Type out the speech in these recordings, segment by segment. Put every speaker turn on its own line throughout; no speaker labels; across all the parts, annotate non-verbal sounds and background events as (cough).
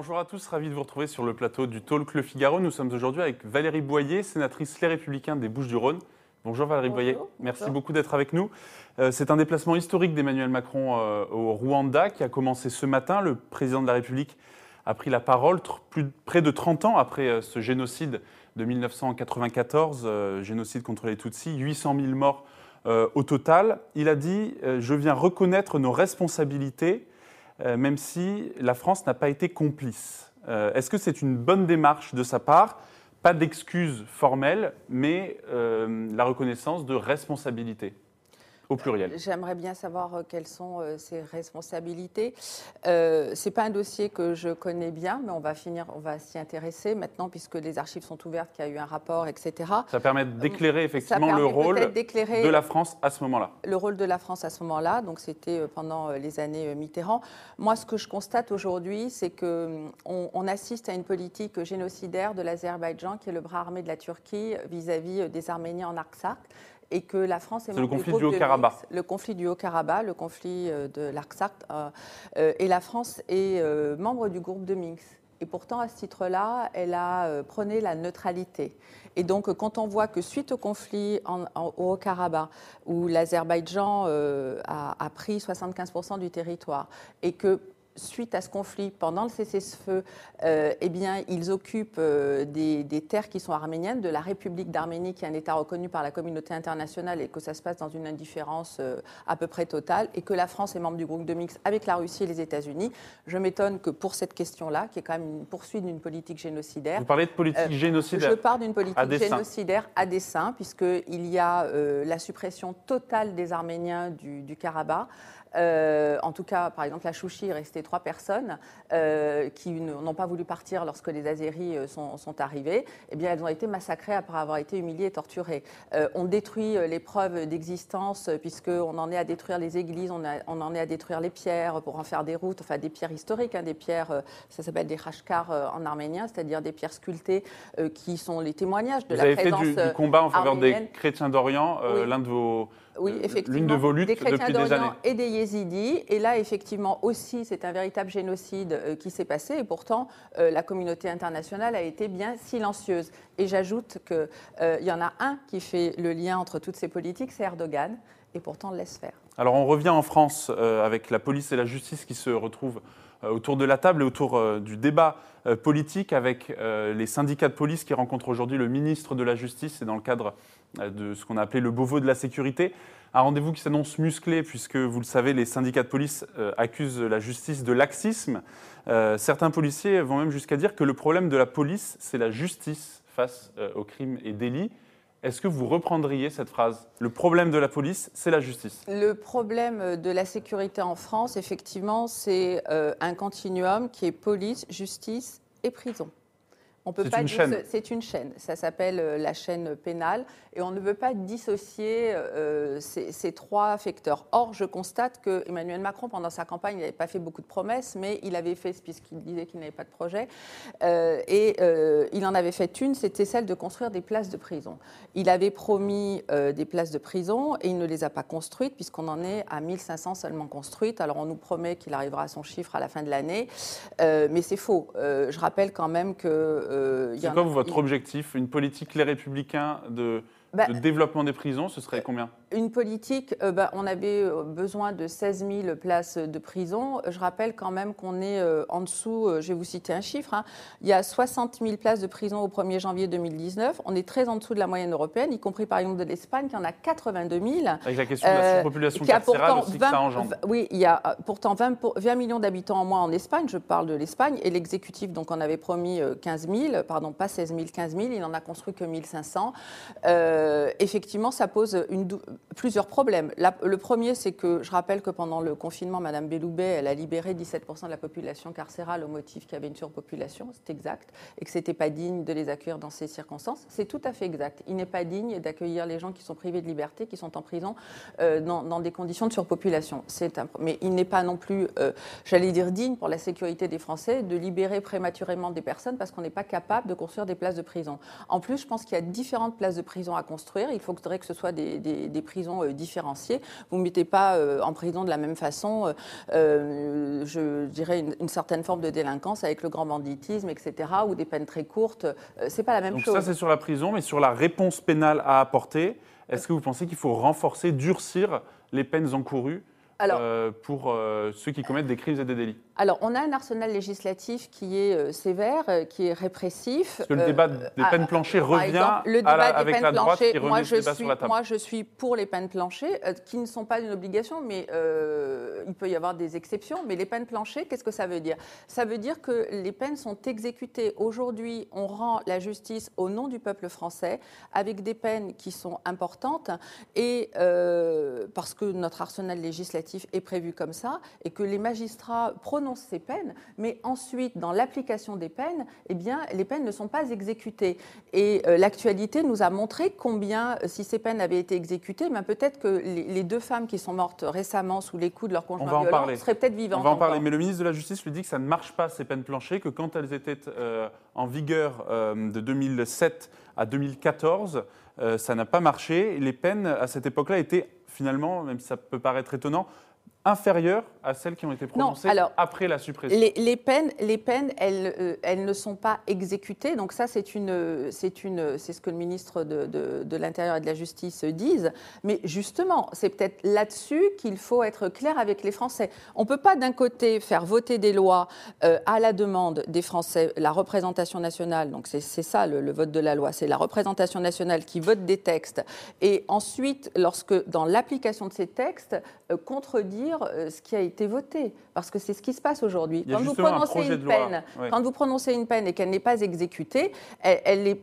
bonjour à tous, ravi de vous retrouver sur le plateau du Talk Le Figaro. Nous sommes aujourd'hui avec Valérie Boyer, sénatrice Les Républicains des Bouches-du-Rhône. Bonjour Valérie Boyer, merci beaucoup d'être avec nous. Euh, c'est un déplacement historique d'Emmanuel Macron euh, au Rwanda qui a commencé ce matin. Le président de la République a pris la parole plus, près de 30 ans après euh, ce génocide de 1994, génocide contre les Tutsis, 800 000 morts au total. Il a dit Je viens reconnaître nos responsabilités même si la France n'a pas été complice. Euh, est-ce que c'est une bonne démarche de sa part? Pas d'excuses formelles, mais euh, la reconnaissance de responsabilité au pluriel.
J'aimerais bien savoir euh, quelles sont euh, ses responsabilités. Euh, Ce n'est pas un dossier que je connais bien, mais on va finir, on va s'y intéresser maintenant puisque les archives sont ouvertes, qu'il y a eu un rapport, etc.
Ça permet d'éclairer effectivement le rôle de la France à ce moment-là.
Le rôle de la France à ce moment-là, donc c'était pendant les années Mitterrand. Moi, ce que je constate aujourd'hui, c'est qu'on on assiste à une politique génocidaire de l'Azerbaïdjan, qui est le bras armé de la Turquie vis-à-vis des Arméniens en Artsakh et que la France
est, le conflit du Haut-Karabakh.
Le conflit du Haut-Karabakh, le conflit euh, de l'Artsakh, euh, euh, et la France est membre du groupe de Minsk. Et pourtant, à ce titre-là, elle a prôné la neutralité. Et donc, quand on voit que suite au conflit en, au Haut-Karabakh, où l'Azerbaïdjan a, a, pris 75% du territoire, et que suite à ce conflit, pendant le cessez-le-feu, euh, eh bien, ils occupent euh, des, terres qui sont arméniennes, de la République d'Arménie, qui est un État reconnu par la communauté internationale, et que ça se passe dans une indifférence euh, à peu près totale, et que la France est membre du groupe de Mix avec la Russie et les États-Unis. Je m'étonne que pour cette question-là, qui est quand même une poursuite d'une politique génocidaire.
Vous parlez de politique génocidaire
Je parle d'une politique génocidaire à dessein, puisqu'il y a la suppression totale des Arméniens du, du Karabakh. Euh, en tout cas, par exemple, la Chouchi est restée trois personnes euh, qui n'ont pas voulu partir lorsque les Azéris euh, sont, sont, arrivés. Eh bien, elles ont été massacrées après avoir été humiliées et torturées. on détruit les preuves d'existence puisqu'on en est à détruire les églises, on, on, en est à détruire les pierres pour en faire des routes, enfin des pierres historiques, hein, des pierres, ça s'appelle des rashkar en arménien, c'est-à-dire des pierres sculptées qui sont les témoignages de
Vous
la
présence
fait
du, combat en faveur des chrétiens d'Orient, l'un de vos
oui, effectivement.
L'une de vos luttes
des
chrétiens d'Orient
et des yézidis. Et là, effectivement, aussi, c'est un véritable génocide euh, qui s'est passé. Et pourtant, euh, la communauté internationale a été bien silencieuse. Et j'ajoute qu'il euh, y en a un qui fait le lien entre toutes ces politiques, c'est Erdogan. Et pourtant, on le laisse faire.
Alors, on revient en France avec la police et la justice qui se retrouvent autour de la table et autour du débat politique avec les syndicats de police qui rencontrent aujourd'hui le ministre de la Justice. C'est dans le cadre euh, de ce qu'on a appelé le Beauvau de la sécurité. Un rendez-vous qui s'annonce musclé, puisque vous le savez, les syndicats de police euh, accusent la justice de laxisme. Euh, certains policiers vont même jusqu'à dire que le problème de la police, c'est la justice face aux crimes et délits. Est-ce que vous reprendriez cette phrase Le problème de la police, c'est la justice?
Le problème de la sécurité en France, effectivement, c'est un continuum qui est police, justice et prison.
On peut pas une.
C'est une chaîne. Ça s'appelle euh, la chaîne pénale et on ne veut pas dissocier euh, ces, trois facteurs. Or, je constate que Emmanuel Macron, pendant sa campagne, il n'avait pas fait beaucoup de promesses, mais il avait fait, puisqu'il disait qu'il n'avait pas de projet, euh, et il en avait fait une, c'était celle de construire des places de prison. Il avait promis des places de prison et il ne les a pas construites, puisqu'on en est à 1500 seulement construites. Alors, on nous promet qu'il arrivera à son chiffre à la fin de l'année, mais c'est faux. je rappelle quand même que
c'est quoi votre objectif? Une politique les républicains de, bah, de développement des prisons, ce serait combien?
Une politique, euh, bah, on avait euh, besoin de 16 000 places de prison. Je rappelle quand même qu'on est euh, en dessous, je vais vous citer un chiffre, hein. il y a 60 000 places de prison au 1er janvier 2019. On est très en dessous de la moyenne européenne, y compris par exemple de l'Espagne, qui en a 82 000.
Avec la question de la surpopulation carcérale aussi que ça engendre.
Oui, il y a pourtant 20, 20 millions d'habitants en moins en Espagne, je parle de l'Espagne, et l'exécutif donc en avait promis 15 000, pardon, pas 16 000, 15 000, il n'en a construit que 1500. Euh, effectivement, ça pose plusieurs problèmes. le premier, c'est que je rappelle que pendant le confinement, Mme Belloubet, a libéré 17% de la population carcérale au motif qu'il y avait une surpopulation, c'est exact, et que ce n'était pas digne de les accueillir dans ces circonstances. C'est tout à fait exact. Il n'est pas digne d'accueillir les gens qui sont privés de liberté, qui sont en prison, euh, dans, des conditions de surpopulation. Mais il n'est pas non plus, euh, j'allais dire, digne pour la sécurité des Français de libérer prématurément des personnes parce qu'on n'est pas capable de construire des places de prison. En plus, je pense qu'il y a différentes places de prison à construire. Il faudrait que ce soit des, prisons différenciées. Vous ne mettez pas en prison de la même façon, je dirais, une, certaine forme de délinquance avec le grand banditisme, etc., ou des peines très courtes. c'est pas la même chose.
Ça, c'est sur la prison, mais sur la réponse pénale à apporter, est-ce que vous pensez qu'il faut renforcer, durcir les peines encourues euh, pour euh, ceux qui commettent des crimes et des délits
Alors, on a un arsenal législatif qui est euh, sévère, qui est répressif.
Parce que le débat des peines planchées revient le débat avec la droite qui
moi, je suis, Moi, je suis pour les peines planchées, qui ne sont pas une obligation, mais il peut y avoir des exceptions. Mais les peines planchées, qu'est-ce que ça veut dire? Ça veut dire que les peines sont exécutées. Aujourd'hui, on rend la justice au nom du peuple français, avec des peines qui sont importantes, et parce que notre arsenal législatif est prévu comme ça et que les magistrats prononcent ces peines, mais ensuite, dans l'application des peines, eh bien, les peines ne sont pas exécutées. Et euh, l'actualité nous a montré combien, euh, si ces peines avaient été exécutées, ben, peut-être que les, deux femmes qui sont mortes récemment sous les coups de leur conjoint violent seraient peut-être vivantes.
On va en parler, mais le ministre de la Justice lui dit que ça ne marche pas, ces peines planchées, que quand elles étaient euh, en vigueur de 2007 à 2014, ça n'a pas marché. Les peines, à cette époque-là, étaient finalement, même si ça peut paraître étonnant, inférieures à celles qui ont été prononcées après la suppression.
Les, peines, les peines elles, euh, elles, ne sont pas exécutées. Donc ça, c'est une, c'est une, c'est ce que le ministre de, de, l'Intérieur et de la Justice disent. Mais justement, c'est peut-être là-dessus qu'il faut être clair avec les Français. On ne peut pas d'un côté faire voter des lois euh, à la demande des Français, la représentation nationale. Donc c'est, ça le, le, vote de la loi, c'est la représentation nationale qui vote des textes. Et ensuite, lorsque dans l'application de ces textes, euh, contredire euh, ce qui a été voté, parce que c'est ce qui se passe aujourd'hui.
Quand vous prononcez
une peine, quand vous prononcez une peine et qu'elle n'est pas exécutée, elle, est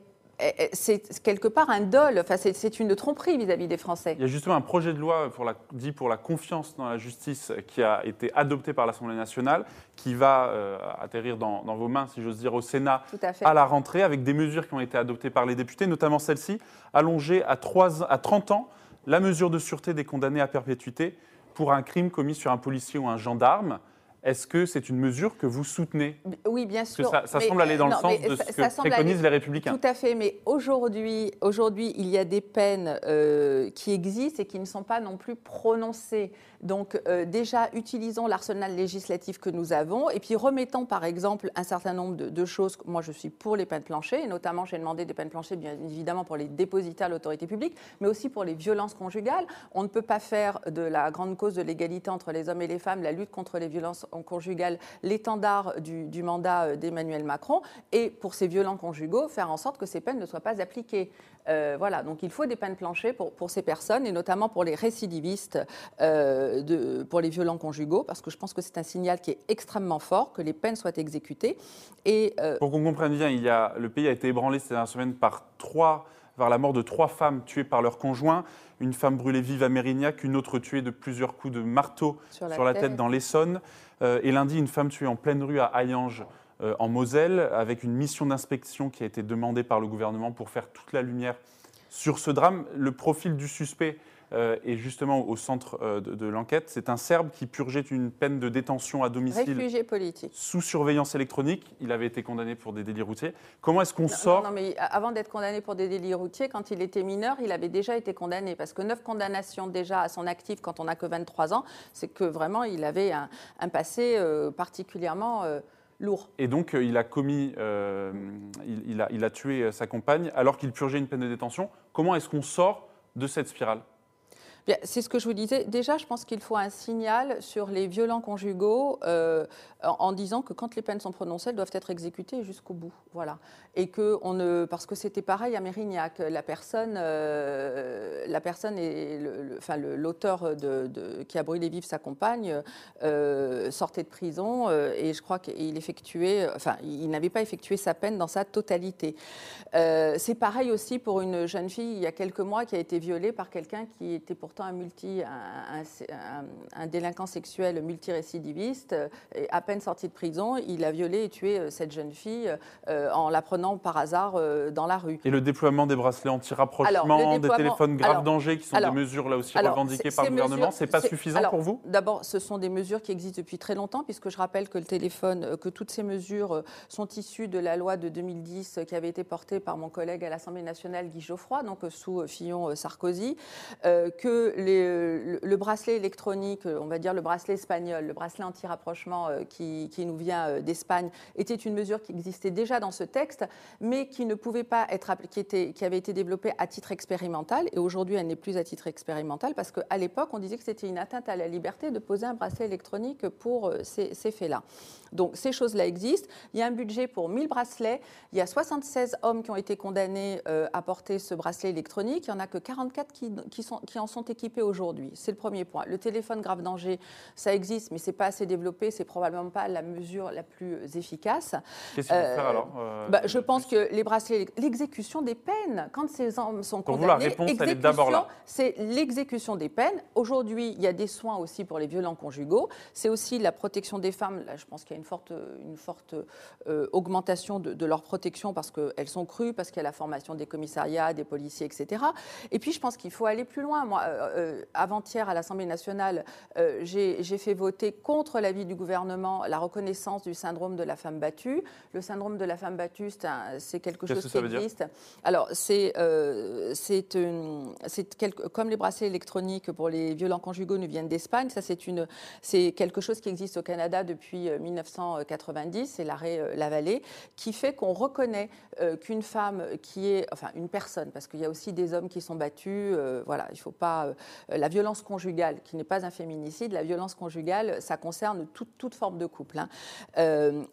c'est quelque part un dol, enfin, c'est une tromperie vis-à-vis des Français.
Il y a justement un projet de loi pour la, dit pour la confiance dans la justice qui a été adopté par l'Assemblée nationale, qui va euh, atterrir dans, vos mains, si j'ose dire, au Sénat à, la rentrée, avec des mesures qui ont été adoptées par les députés, notamment celle-ci, allonger à, 3, à 30 ans la mesure de sûreté des condamnés à perpétuité pour un crime commis sur un policier ou un gendarme. Est-ce que c'est une mesure que vous soutenez?
Oui, bien sûr.
ça, semble aller dans le sens de ce que préconisent les Républicains.
Tout à fait, mais aujourd'hui, aujourd'hui, il y a des peines euh, qui existent et qui ne sont pas non plus prononcées. Donc euh, déjà, utilisons l'arsenal législatif que nous avons et puis remettons par exemple un certain nombre de, choses. Moi, je suis pour les peines planchées et notamment j'ai demandé des peines planchées, bien évidemment, pour les dépositaires de l'autorité publique, mais aussi pour les violences conjugales. On ne peut pas faire de la grande cause de l'égalité entre les hommes et les femmes, la lutte contre les violences conjugales, l'étendard du, mandat euh, d'Emmanuel Macron et pour ces violents conjugaux, faire en sorte que ces peines ne soient pas appliquées. Euh, voilà, donc il faut des peines planchées pour, pour ces personnes et notamment pour les récidivistes. Euh, de, pour les violents conjugaux, parce que je pense que c'est un signal qui est extrêmement fort, que les peines soient exécutées.
Et, Pour qu'on comprenne bien, il y a, le pays a été ébranlé cette dernière semaine par trois, par la mort de trois femmes tuées par leur conjoint, une femme brûlée vive à Mérignac, une autre tuée de plusieurs coups de marteau sur la, tête. dans l'Essonne, et lundi une femme tuée en pleine rue à Hayange. en Moselle, avec une mission d'inspection qui a été demandée par le gouvernement pour faire toute la lumière sur ce drame. Le profil du suspect euh, et justement au centre euh, de, l'enquête. C'est un Serbe qui purgeait une peine de détention à domicile. Sous surveillance électronique. Il avait été condamné pour des délits routiers. Comment est-ce qu'on sort
non, mais avant d'être condamné pour des délits routiers, quand il était mineur, il avait déjà été condamné. Parce que neuf condamnations déjà à son actif quand on n'a que 23 ans, c'est que vraiment il avait un, passé euh, particulièrement. Lourd.
Et donc, il a commis, il, a, il a tué sa compagne alors qu'il purgeait une peine de détention. Comment est-ce qu'on sort de cette spirale?
C'est ce que je vous disais. Déjà, je pense qu'il faut un signal sur les violents conjugaux euh, en, disant que quand les peines sont prononcées, elles doivent être exécutées jusqu'au bout. Voilà. Et que parce que c'était pareil à Mérignac, la personne, euh, la personne est, enfin l'auteur de, qui a brûlé vive sa compagne euh, sortait de prison et je crois qu'il n'avait pas effectué sa peine dans sa totalité. c'est pareil aussi pour une jeune fille il y a quelques mois qui a été violée par quelqu'un qui était pourtant un, multi, un, délinquant sexuel multirécidiviste, et à peine sorti de prison, il a violé et tué cette jeune fille en la prenant par hasard dans la rue.
Et le déploiement des bracelets anti-rapprochement, des téléphones grave danger, qui sont des mesures là aussi revendiquées par le gouvernement, c'est pas suffisant pour vous?
D'abord, ce sont des mesures qui existent depuis très longtemps, puisque je rappelle que le téléphone, que toutes ces mesures sont issues de la loi de 2010 qui avait été portée par mon collègue à l'Assemblée nationale, Guy Geoffroy, donc sous Fillon-Sarkozy, euh, que les, le, bracelet électronique, on va dire le bracelet espagnol, le bracelet anti-rapprochement euh, qui, nous vient euh, d'Espagne, était une mesure qui existait déjà dans ce texte, mais qui ne pouvait pas être qui avait été développée à titre expérimental. Et aujourd'hui, elle n'est plus à titre expérimental parce qu'à l'époque, on disait que c'était une atteinte à la liberté de poser un bracelet électronique pour ces, faits-là. Donc ces choses-là existent. Il y a un budget pour 1000 bracelets. Il y a 76 hommes qui ont été condamnés euh, à porter ce bracelet électronique. Il n'y en a que 44 qui, qui, sont, qui en sont équipés aujourd'hui. C'est le premier point. Le téléphone grave danger, ça existe, mais ce n'est pas assez développé. C'est probablement pas la mesure la plus efficace.
Qu'est-ce qu'il faut faire alors euh,
bah, Je pense que les bracelets, l'exécution des peines, quand ces hommes sont
pour
condamnés,
vous, la réponse, elle est d'abord là.
C'est l'exécution des peines. Aujourd'hui, il y a des soins aussi pour les violents conjugaux. C'est aussi la protection des femmes. Là, je pense qu'il y a une forte, une forte euh, augmentation de, leur protection parce qu'elles sont crues, parce qu'il y a la formation des commissariats, des policiers, etc. Et puis, je pense qu'il faut aller plus loin. Moi, euh, euh, avant-hier, à l'Assemblée nationale, j'ai fait voter contre l'avis du gouvernement la reconnaissance du syndrome de la femme battue. Le syndrome de la femme battue, c'est quelque chose qui existe. Alors, c'est comme les bracelets électroniques pour les violents conjugaux nous viennent d'Espagne. Ça, c'est quelque chose qui existe au Canada depuis 1990, c'est l'arrêt euh, Lavallée, qui fait qu'on reconnaît euh, qu'une femme qui est, enfin une personne, parce qu'il y a aussi des hommes qui sont battus, euh, voilà, il faut pas, la violence conjugale, qui n'est pas un féminicide, la violence conjugale, ça concerne toute, forme de couple. Hein.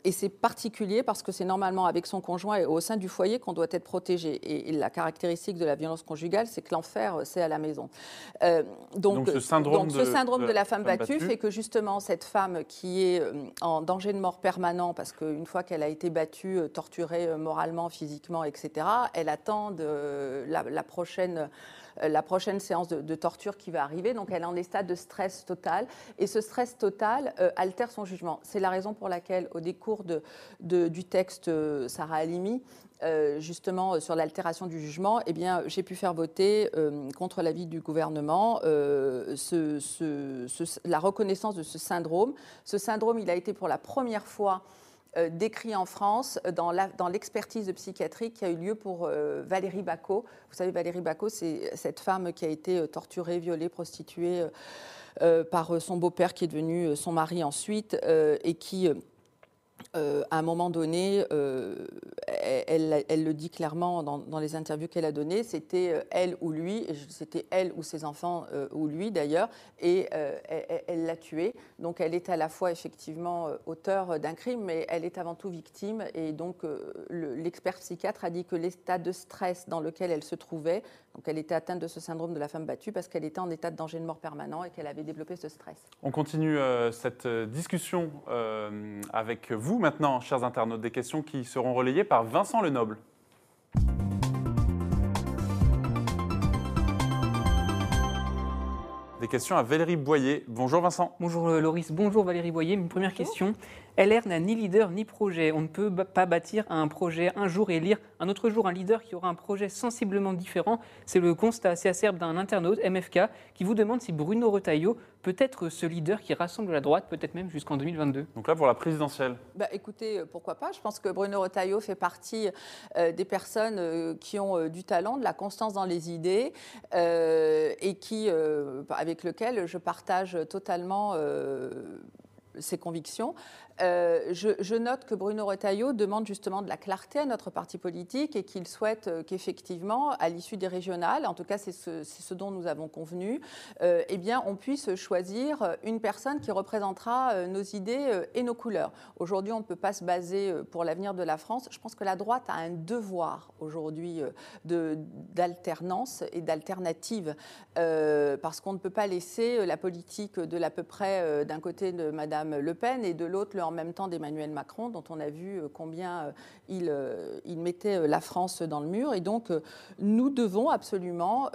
et c'est particulier parce que c'est normalement avec son conjoint et au sein du foyer qu'on doit être protégé. Et, la caractéristique de la violence conjugale, c'est que l'enfer, c'est à la maison.
donc, ce syndrome,
de, syndrome de, la femme, battue, fait que justement cette femme qui est en danger de mort permanent parce qu'une fois qu'elle a été battue, euh, torturée euh, moralement, physiquement, etc., elle attend de la, prochaine euh, la prochaine séance de, torture qui va arriver. Donc elle est en état de stress total. Et ce stress total altère son jugement. C'est la raison pour laquelle, au décours du texte Sarah Halimi, justement sur l'altération du jugement, eh bien, j'ai pu faire voter contre l'avis du gouvernement la reconnaissance de ce syndrome. Ce syndrome, il a été pour la première fois euh, décrit en France dans l'expertise de psychiatrie qui a eu lieu pour euh, Valérie Bacot. Vous savez, Valérie Bacot, c'est cette femme qui a été euh, torturée, violée, prostituée par son beau-père qui est devenu son mari ensuite et qui euh, à un moment donné, euh, elle, le dit clairement dans, les interviews qu'elle a données, c'était euh, elle ou lui, c'était elle ou ses enfants ou lui d'ailleurs, et elle l'a tué. Donc elle est à la fois effectivement auteur d'un crime, mais elle est avant tout victime. Et donc l'expert psychiatre a dit que l'état de stress dans lequel elle se trouvait, donc elle était atteinte de ce syndrome de la femme battue parce qu'elle était en état de danger de mort permanent et qu'elle avait développé ce stress.
On continue cette discussion avec vous maintenant, chers internautes, des questions qui seront relayées par Vincent Lenoble. Des questions à Valérie Boyer. Bonjour Vincent.
Bonjour euh, Loris, bonjour Valérie Boyer. Une première question. LR n'a ni leader ni projet. On ne peut pas bâtir un projet un jour et lire un autre jour un leader qui aura un projet sensiblement différent. C'est le constat assez acerbe d'un internaute, MFK, qui vous demande si Bruno Retailleau peut être ce leader qui rassemble la droite, peut-être même jusqu'en 2022.
Donc là, pour la présidentielle
bah, Écoutez, euh, pourquoi pas Je pense que Bruno Retailleau fait partie euh, des personnes euh, qui ont du talent, de la constance dans les idées et qui, avec lequel je partage totalement ses convictions. Euh, je, note que Bruno Retailleau demande justement de la clarté à notre parti politique et qu'il souhaite euh, qu'effectivement, à l'issue des régionales, en tout cas c'est ce, dont nous avons convenu, euh, eh bien, on puisse choisir une personne qui représentera nos idées et nos couleurs. Aujourd'hui, on ne peut pas se baser pour l'avenir de la France. Je pense que la droite a un devoir aujourd'hui d'alternance et d'alternative parce qu'on ne peut pas laisser la politique de l'à peu près d'un côté de Madame Le Pen, et de l'autre le en même temps d'Emmanuel Macron, dont on a vu combien il, il, mettait la France dans le mur. Et donc, nous devons absolument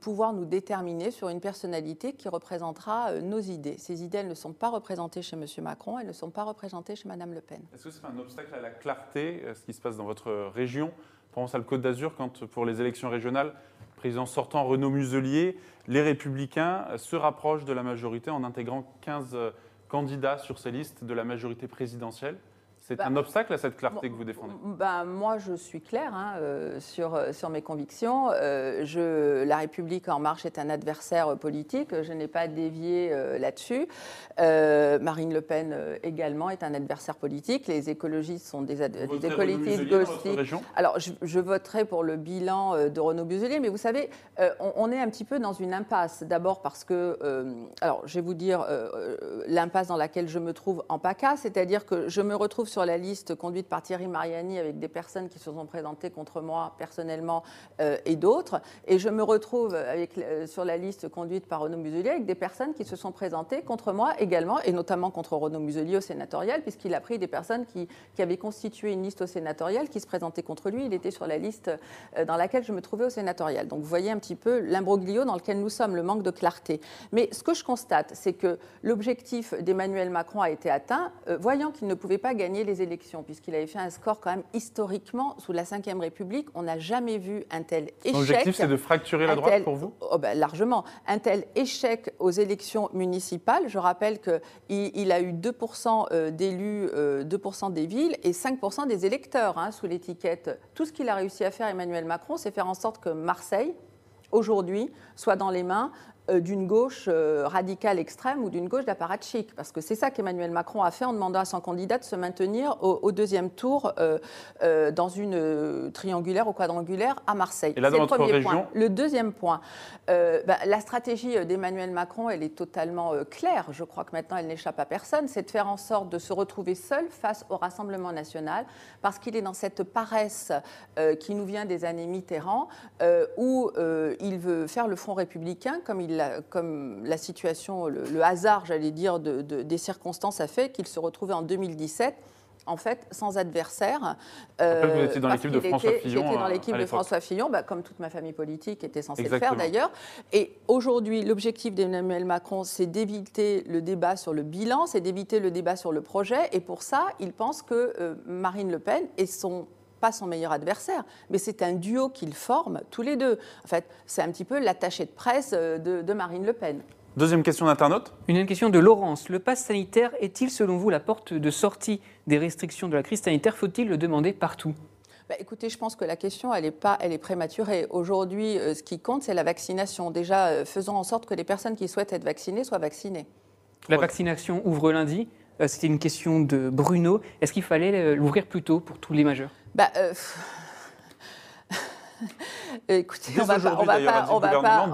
pouvoir nous déterminer sur une personnalité qui représentera nos idées. Ces idées, elles ne sont pas représentées chez M. Macron, elles ne sont pas représentées chez Mme Le Pen.
Est-ce que c'est un obstacle à la clarté, ce qui se passe dans votre région? Pense à le Côte d'Azur, quand pour les élections régionales, président sortant Renaud Muselier, les Républicains se rapprochent de la majorité en intégrant 15 candidats sur ces listes de la majorité présidentielle. C'est bah, un obstacle à cette clarté que vous défendez
bah, Moi, je suis claire hein, euh, sur, euh, sur mes convictions. Euh, je, la République en marche est un adversaire politique. Je n'ai pas dévié là-dessus. Marine Le Pen également est un adversaire politique. Les écologistes sont des, des écologistes. Alors, je, voterai pour le bilan de Renaud Muselier, mais vous savez, on, on, est un petit peu dans une impasse. D'abord parce que, alors, je vais vous dire l'impasse dans laquelle je me trouve en PACA, c'est-à-dire que je me retrouve sur la liste conduite par Thierry Mariani avec des personnes qui se sont présentées contre moi personnellement euh, et d'autres. Et je me retrouve avec, euh, sur la liste conduite par Renaud Muselier avec des personnes qui se sont présentées contre moi également, et notamment contre Renaud Muselier au sénatorial, puisqu'il a pris des personnes qui, qui, avaient constitué une liste au sénatorial qui se présentaient contre lui. Il était sur la liste euh, dans laquelle je me trouvais au sénatorial. Donc vous voyez un petit peu l'imbroglio dans lequel nous sommes, le manque de clarté. Mais ce que je constate, c'est que l'objectif d'Emmanuel Macron a été atteint, voyant qu'il ne pouvait pas gagner les élections, puisqu'il avait fait un score quand même historiquement sous la Ve République. On n'a jamais vu un tel échec.
L'objectif, c'est de fracturer la droite pour vous?
Oh ben, Largement. Un tel échec aux élections municipales. Je rappelle qu'il il a eu 2% euh, d'élus, 2% euh, des villes et 5% des électeurs hein, sous l'étiquette. Tout ce qu'il a réussi à faire, Emmanuel Macron, c'est faire en sorte que Marseille, aujourd'hui, soit dans les mains d'une gauche euh, radicale extrême ou d'une gauche d'apparatchik. Parce que c'est ça qu'Emmanuel Macron a fait en demandant à son candidat de se maintenir au, deuxième tour euh, dans une triangulaire ou quadrangulaire à Marseille.
Et là, dans le premier région...
point. Le deuxième point, bah, la stratégie d'Emmanuel Macron, elle est totalement claire. Je crois que maintenant, elle n'échappe à personne. C'est de faire en sorte de se retrouver seul face au Rassemblement national, parce qu'il est dans cette paresse qui nous vient des années Mitterrand, où il veut faire le Front républicain comme il comme la situation, le, hasard, j'allais dire, des circonstances a fait qu'il se retrouvait en 2017 en fait, sans adversaire.
Euh, vous étiez dans l'équipe de François Fillon.
J'étais dans l'équipe de François Fillon, bah, comme toute ma famille politique était censée le faire d'ailleurs. Et aujourd'hui, l'objectif d'Emmanuel Macron, c'est d'éviter le débat sur le bilan, c'est d'éviter le débat sur le projet. Et pour ça, il pense que euh, Marine Le Pen et son pas son meilleur adversaire, mais c'est un duo qu'ils forment tous les deux. En fait, c'est un petit peu l'attaché de presse euh, de, Marine Le Pen.
Deuxième question d'internaute.
Une question de Laurence. Le pass sanitaire est-il, selon vous, la porte de sortie des restrictions de la crise sanitaire? Faut-il le demander partout?
Bah, écoutez, je pense que la question, elle est, pas, elle est prématurée. Aujourd'hui, euh, ce qui compte, c'est la vaccination. Déjà, euh, faisons en sorte que les personnes qui souhaitent être vaccinées soient vaccinées.
La vaccination ouvre lundi. C'était une question de Bruno. Est-ce qu'il fallait l'ouvrir plus tôt pour tous les majeurs?
Bah, euh, (laughs) Écoutez, on ne va pas, on va pas,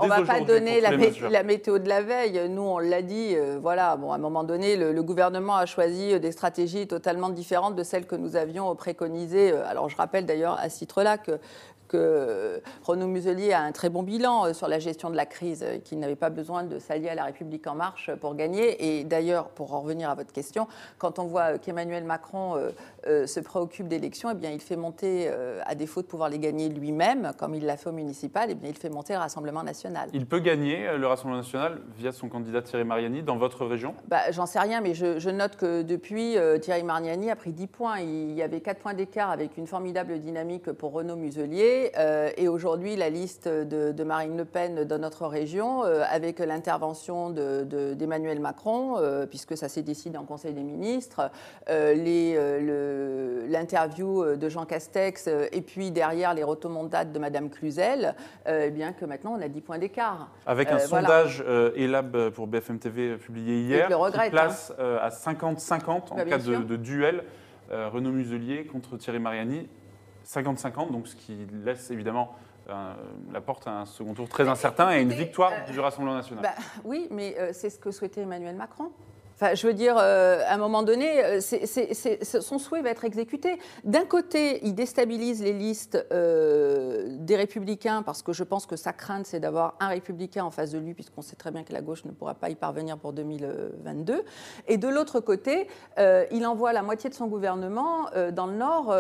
on va pas, donner la, météo de la veille. Nous, on l'a dit. Euh, voilà. Bon, à un moment donné, le, gouvernement a choisi euh, des stratégies totalement différentes de celles que nous avions préconisées. Alors, je rappelle d'ailleurs à ce titre-là que que Renaud Muselier a un très bon bilan euh, sur la gestion de la crise, euh, qu'il n'avait pas besoin de s'allier à la République en marche pour gagner. Et d'ailleurs, pour en revenir à votre question, quand on voit qu'Emmanuel Macron euh, se préoccupe d'élections, eh bien, il fait monter, à défaut de pouvoir les gagner lui-même, comme il l'a fait au municipal, eh bien, il fait monter le Rassemblement national.
Il peut gagner le Rassemblement national via son candidat Thierry Mariani dans votre région?
Bah, J'en sais rien, mais je, note que depuis, Thierry Mariani a pris 10 points. Il y avait 4 points d'écart avec une formidable dynamique pour Renaud Muselier. Euh, et aujourd'hui, la liste de, Marine Le Pen dans notre région, euh, avec l'intervention d'Emmanuel Macron, euh, puisque ça s'est décidé en Conseil des ministres, l'interview de Jean Castex, et puis derrière les rotomondades de Madame Cluzel, eh bien que maintenant on a 10 points d'écart.
Avec un sondage ELAB pour BFM TV publié hier, qui hein. place à 50-50 en bah, cas de, de, duel Renaud Muselier contre Thierry Mariani 50-50, donc ce qui laisse évidemment euh, la porte à un second tour très incertain et une victoire euh, du Rassemblement national.
Bah, oui, mais euh, c'est ce que souhaitait Emmanuel Macron. Je veux dire, euh, à un moment donné, euh, son souhait va être exécuté. D'un côté, il déstabilise les listes euh, des républicains, parce que je pense que sa crainte, c'est d'avoir un républicain en face de lui, puisqu'on sait très bien que la gauche ne pourra pas y parvenir pour 2022. Et de l'autre côté, il envoie la moitié de son gouvernement dans le Nord,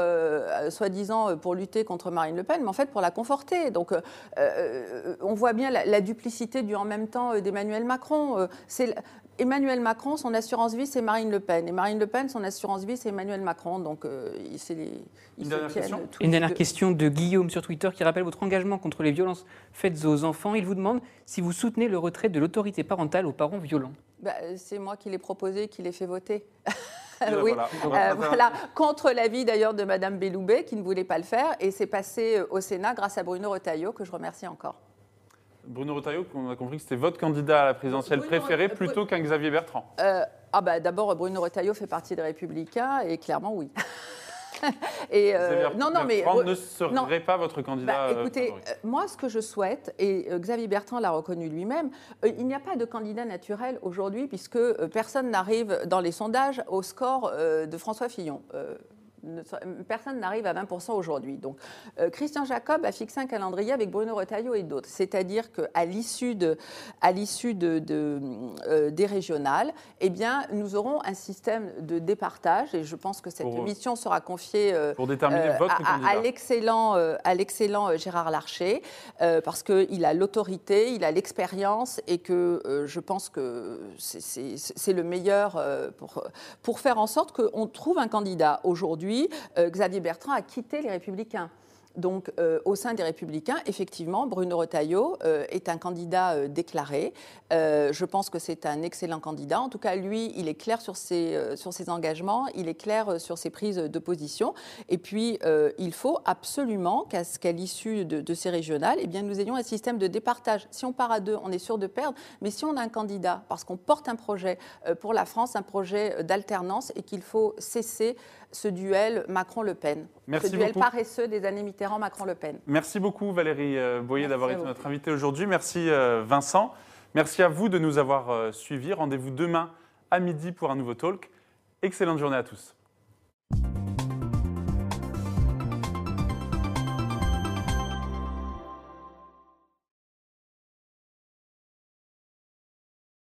soi-disant pour lutter contre Marine Le Pen, mais en fait pour la conforter. Donc, on voit bien la, duplicité du en même temps d'Emmanuel Macron. Emmanuel Macron, son assurance vie, c'est Marine Le Pen. Et Marine Le Pen, son assurance vie, c'est Emmanuel Macron. Donc, euh,
les, Une dernière question
Une dernière question de Guillaume sur Twitter qui rappelle votre engagement contre les violences faites aux enfants. Il vous demande si vous soutenez le retrait de l'autorité parentale aux parents violents.
Bah, c'est moi qui l'ai proposé, qui l'ai fait voter. (laughs) oui, voilà, euh, voilà. contre l'avis d'ailleurs de Madame Belloubet qui ne voulait pas le faire. Et c'est passé euh, au Sénat grâce à Bruno Retailleau, que je remercie encore.
Bruno Retailleau, on a compris que c'était votre candidat à la présidentielle préféré plutôt qu'un Xavier Bertrand.
Euh, ah bah, D'abord, Bruno Retailleau fait partie des Républicains et clairement, oui. (laughs)
et euh, non, non, mais ne serait pas votre candidat.
Bah, euh, écoutez, moi, ce que je souhaite, et Xavier Bertrand l'a reconnu lui-même, il n'y a pas de candidat naturel aujourd'hui puisque personne n'arrive dans les sondages au score de François Fillon personne n'arrive à 20% aujourd'hui. Donc, euh, Christian Jacob a fixé un calendrier avec Bruno Retailleau et d'autres. C'est-à-dire qu'à l'issue de, à l'issue de, euh, des régionales, eh bien, nous aurons un système de départage et je pense que cette mission sera confiée
euh, pour déterminer votre
à, à l'excellent, à l'excellent Gérard Larcher parce qu'il a l'autorité, il a l'expérience et que je pense que c'est le meilleur pour, pour faire en sorte qu'on trouve un candidat aujourd'hui euh, Xavier Bertrand a quitté les Républicains. Donc, euh, au sein des Républicains, effectivement, Bruno Retailleau euh, est un candidat euh, déclaré. je pense que c'est un excellent candidat. En tout cas, lui, il est clair sur ses, sur ses engagements, il est clair sur ses prises de position. Et puis, il faut absolument qu'à l'issue de, ces régionales, eh bien, nous ayons un système de départage. Si on part à deux, on est sûr de perdre. Mais si on a un candidat, parce qu'on porte un projet pour la France, un projet d'alternance, et qu'il faut cesser ce duel Macron-Le Pen.
Merci
ce duel paresseux des années Pen.
Merci beaucoup Valérie euh, Boyer d'avoir été notre invitée aujourd'hui. Merci euh, Vincent. Merci à vous de nous avoir euh, suivis. Rendez-vous demain à midi pour un nouveau talk. Excellente journée à tous.